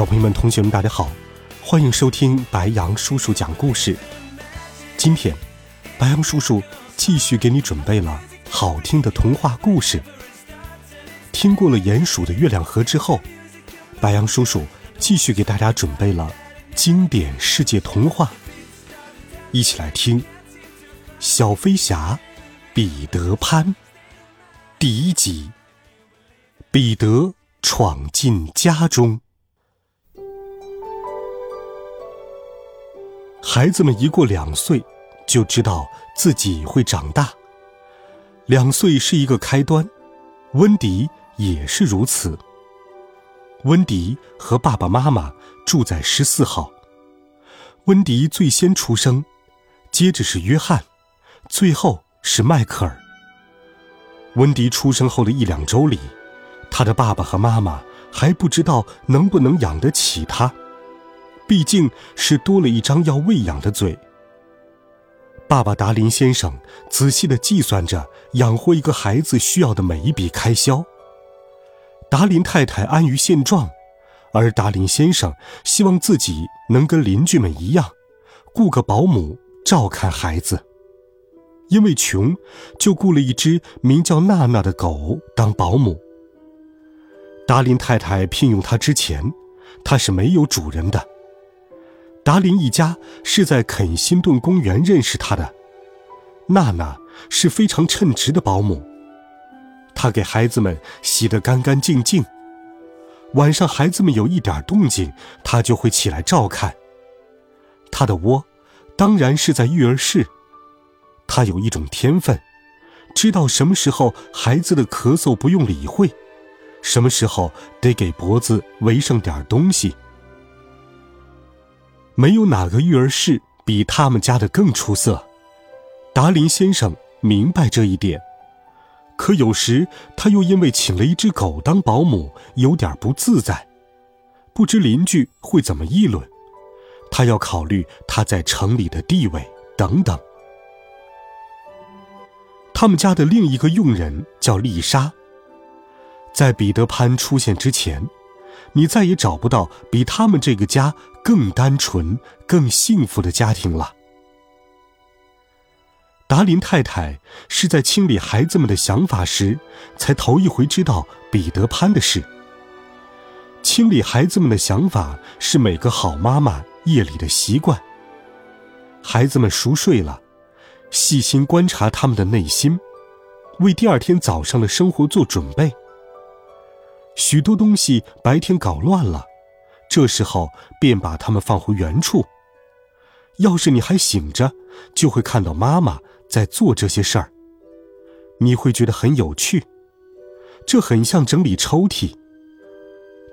小朋友们、同学们，大家好，欢迎收听白杨叔叔讲故事。今天，白杨叔叔继续给你准备了好听的童话故事。听过了鼹鼠的月亮河之后，白杨叔叔继续给大家准备了经典世界童话。一起来听《小飞侠彼得潘》第一集：彼得闯进家中。孩子们一过两岁，就知道自己会长大。两岁是一个开端，温迪也是如此。温迪和爸爸妈妈住在十四号。温迪最先出生，接着是约翰，最后是迈克尔。温迪出生后的一两周里，他的爸爸和妈妈还不知道能不能养得起他。毕竟是多了一张要喂养的嘴。爸爸达林先生仔细的计算着养活一个孩子需要的每一笔开销。达林太太安于现状，而达林先生希望自己能跟邻居们一样，雇个保姆照看孩子。因为穷，就雇了一只名叫娜娜的狗当保姆。达林太太聘用它之前，它是没有主人的。达林一家是在肯辛顿公园认识他的。娜娜是非常称职的保姆，她给孩子们洗得干干净净。晚上孩子们有一点动静，她就会起来照看。她的窝当然是在育儿室。她有一种天分，知道什么时候孩子的咳嗽不用理会，什么时候得给脖子围上点东西。没有哪个育儿室比他们家的更出色，达林先生明白这一点。可有时他又因为请了一只狗当保姆，有点不自在，不知邻居会怎么议论。他要考虑他在城里的地位等等。他们家的另一个佣人叫丽莎，在彼得潘出现之前。你再也找不到比他们这个家更单纯、更幸福的家庭了。达林太太是在清理孩子们的想法时，才头一回知道彼得潘的事。清理孩子们的想法是每个好妈妈夜里的习惯。孩子们熟睡了，细心观察他们的内心，为第二天早上的生活做准备。许多东西白天搞乱了，这时候便把它们放回原处。要是你还醒着，就会看到妈妈在做这些事儿。你会觉得很有趣，这很像整理抽屉。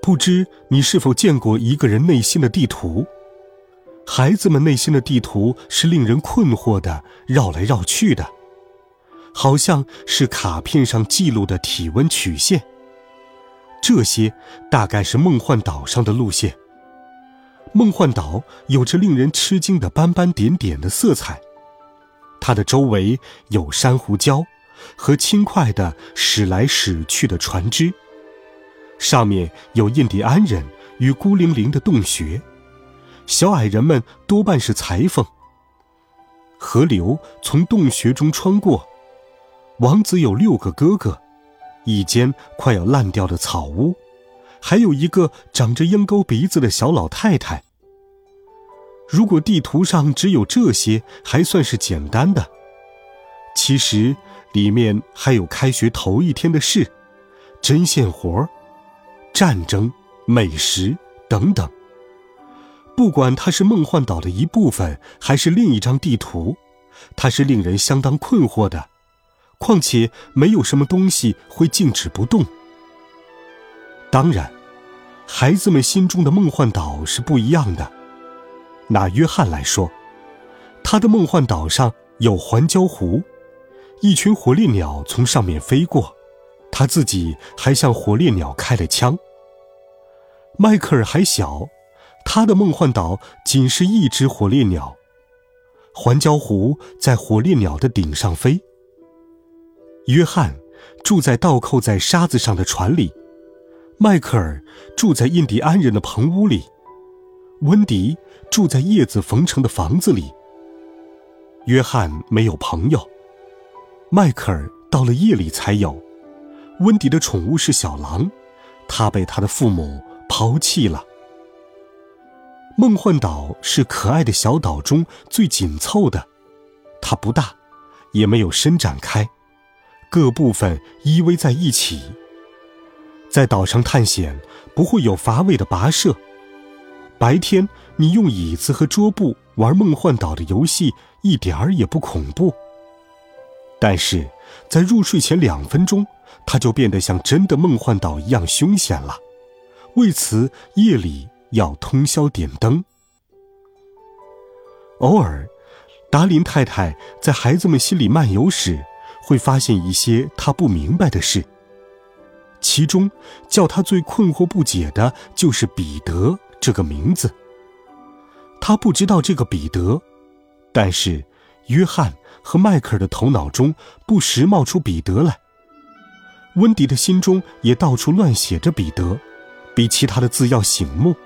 不知你是否见过一个人内心的地图？孩子们内心的地图是令人困惑的，绕来绕去的，好像是卡片上记录的体温曲线。这些大概是梦幻岛上的路线。梦幻岛有着令人吃惊的斑斑点点的色彩，它的周围有珊瑚礁和轻快的驶来驶去的船只，上面有印第安人与孤零零的洞穴，小矮人们多半是裁缝。河流从洞穴中穿过，王子有六个哥哥。一间快要烂掉的草屋，还有一个长着鹰钩鼻子的小老太太。如果地图上只有这些，还算是简单的。其实里面还有开学头一天的事、针线活、战争、美食等等。不管它是梦幻岛的一部分，还是另一张地图，它是令人相当困惑的。况且没有什么东西会静止不动。当然，孩子们心中的梦幻岛是不一样的。拿约翰来说，他的梦幻岛上有环礁湖，一群火烈鸟从上面飞过，他自己还向火烈鸟开了枪。迈克尔还小，他的梦幻岛仅是一只火烈鸟，环礁湖在火烈鸟的顶上飞。约翰住在倒扣在沙子上的船里。迈克尔住在印第安人的棚屋里，温迪住在叶子缝成的房子里。约翰没有朋友，迈克尔到了夜里才有。温迪的宠物是小狼，他被他的父母抛弃了。梦幻岛是可爱的小岛中最紧凑的，它不大，也没有伸展开，各部分依偎在一起。在岛上探险不会有乏味的跋涉。白天你用椅子和桌布玩梦幻岛的游戏，一点儿也不恐怖。但是，在入睡前两分钟，它就变得像真的梦幻岛一样凶险了。为此，夜里要通宵点灯。偶尔，达林太太在孩子们心里漫游时，会发现一些他不明白的事。其中，叫他最困惑不解的就是彼得这个名字。他不知道这个彼得，但是约翰和迈克尔的头脑中不时冒出彼得来。温迪的心中也到处乱写着彼得，比其他的字要醒目。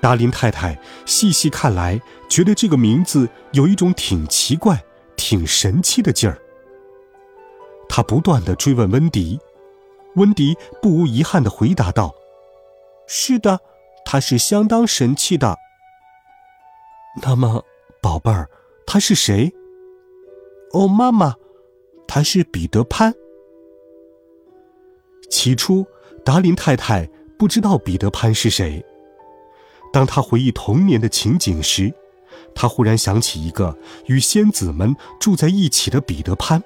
达林太太细细看来，觉得这个名字有一种挺奇怪、挺神奇的劲儿。他不断的追问温迪。温迪不无遗憾的回答道：“是的，他是相当神气的。那么，宝贝儿，他是谁？哦，妈妈，他是彼得潘。起初，达林太太不知道彼得潘是谁。当他回忆童年的情景时，他忽然想起一个与仙子们住在一起的彼得潘。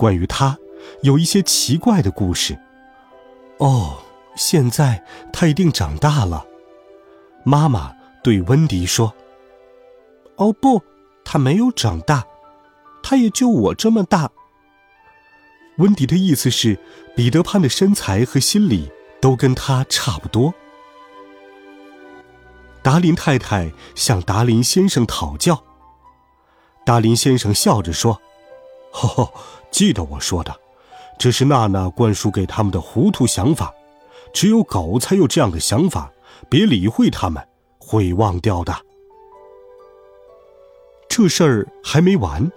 关于他。”有一些奇怪的故事。哦，现在他一定长大了。妈妈对温迪说：“哦不，他没有长大，他也就我这么大。”温迪的意思是，彼得潘的身材和心理都跟他差不多。达林太太向达林先生讨教。达林先生笑着说：“呵呵，记得我说的。”这是娜娜灌输给他们的糊涂想法，只有狗才有这样的想法。别理会他们，会忘掉的。这事儿还没完，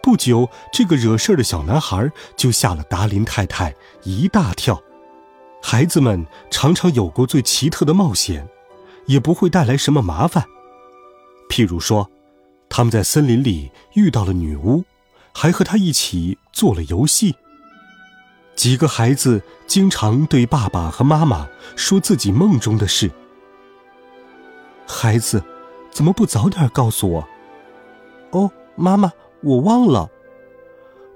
不久，这个惹事儿的小男孩就吓了达林太太一大跳。孩子们常常有过最奇特的冒险，也不会带来什么麻烦。譬如说，他们在森林里遇到了女巫，还和他一起做了游戏。几个孩子经常对爸爸和妈妈说自己梦中的事。孩子，怎么不早点告诉我？哦，妈妈，我忘了。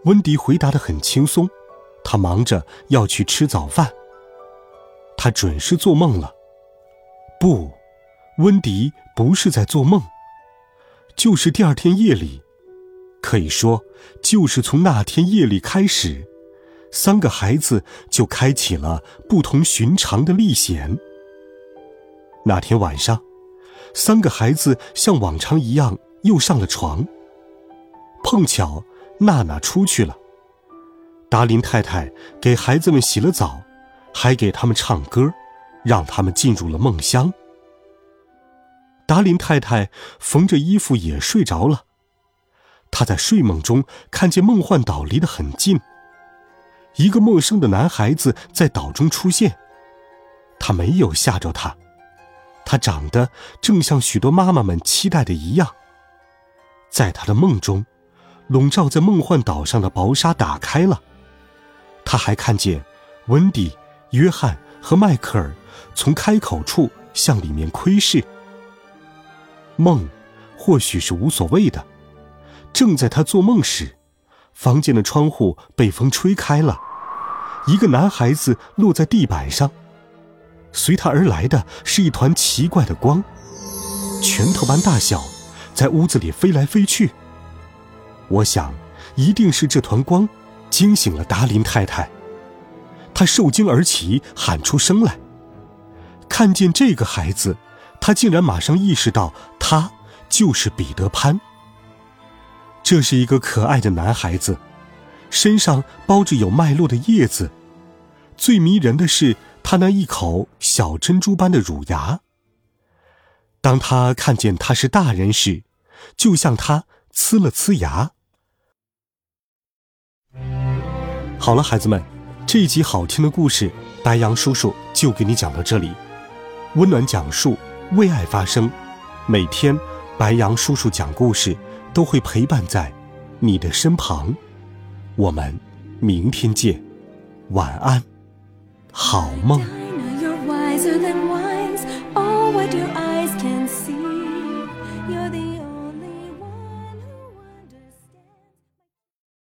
温迪回答的很轻松，他忙着要去吃早饭。他准是做梦了。不，温迪不是在做梦，就是第二天夜里，可以说，就是从那天夜里开始。三个孩子就开启了不同寻常的历险。那天晚上，三个孩子像往常一样又上了床。碰巧娜娜出去了，达林太太给孩子们洗了澡，还给他们唱歌，让他们进入了梦乡。达林太太缝着衣服也睡着了，他在睡梦中看见梦幻岛离得很近。一个陌生的男孩子在岛中出现，他没有吓着他，他长得正像许多妈妈们期待的一样。在他的梦中，笼罩在梦幻岛上的薄纱打开了，他还看见温迪、约翰和迈克尔从开口处向里面窥视。梦，或许是无所谓的。正在他做梦时，房间的窗户被风吹开了。一个男孩子落在地板上，随他而来的是一团奇怪的光，拳头般大小，在屋子里飞来飞去。我想，一定是这团光惊醒了达林太太。她受惊而起，喊出声来。看见这个孩子，她竟然马上意识到，他就是彼得潘。这是一个可爱的男孩子，身上包着有脉络的叶子，最迷人的是他那一口小珍珠般的乳牙。当他看见他是大人时，就向他呲了呲牙。好了，孩子们，这一集好听的故事，白杨叔叔就给你讲到这里。温暖讲述，为爱发声。每天，白杨叔叔讲故事都会陪伴在你的身旁。我们明天见，晚安，好梦。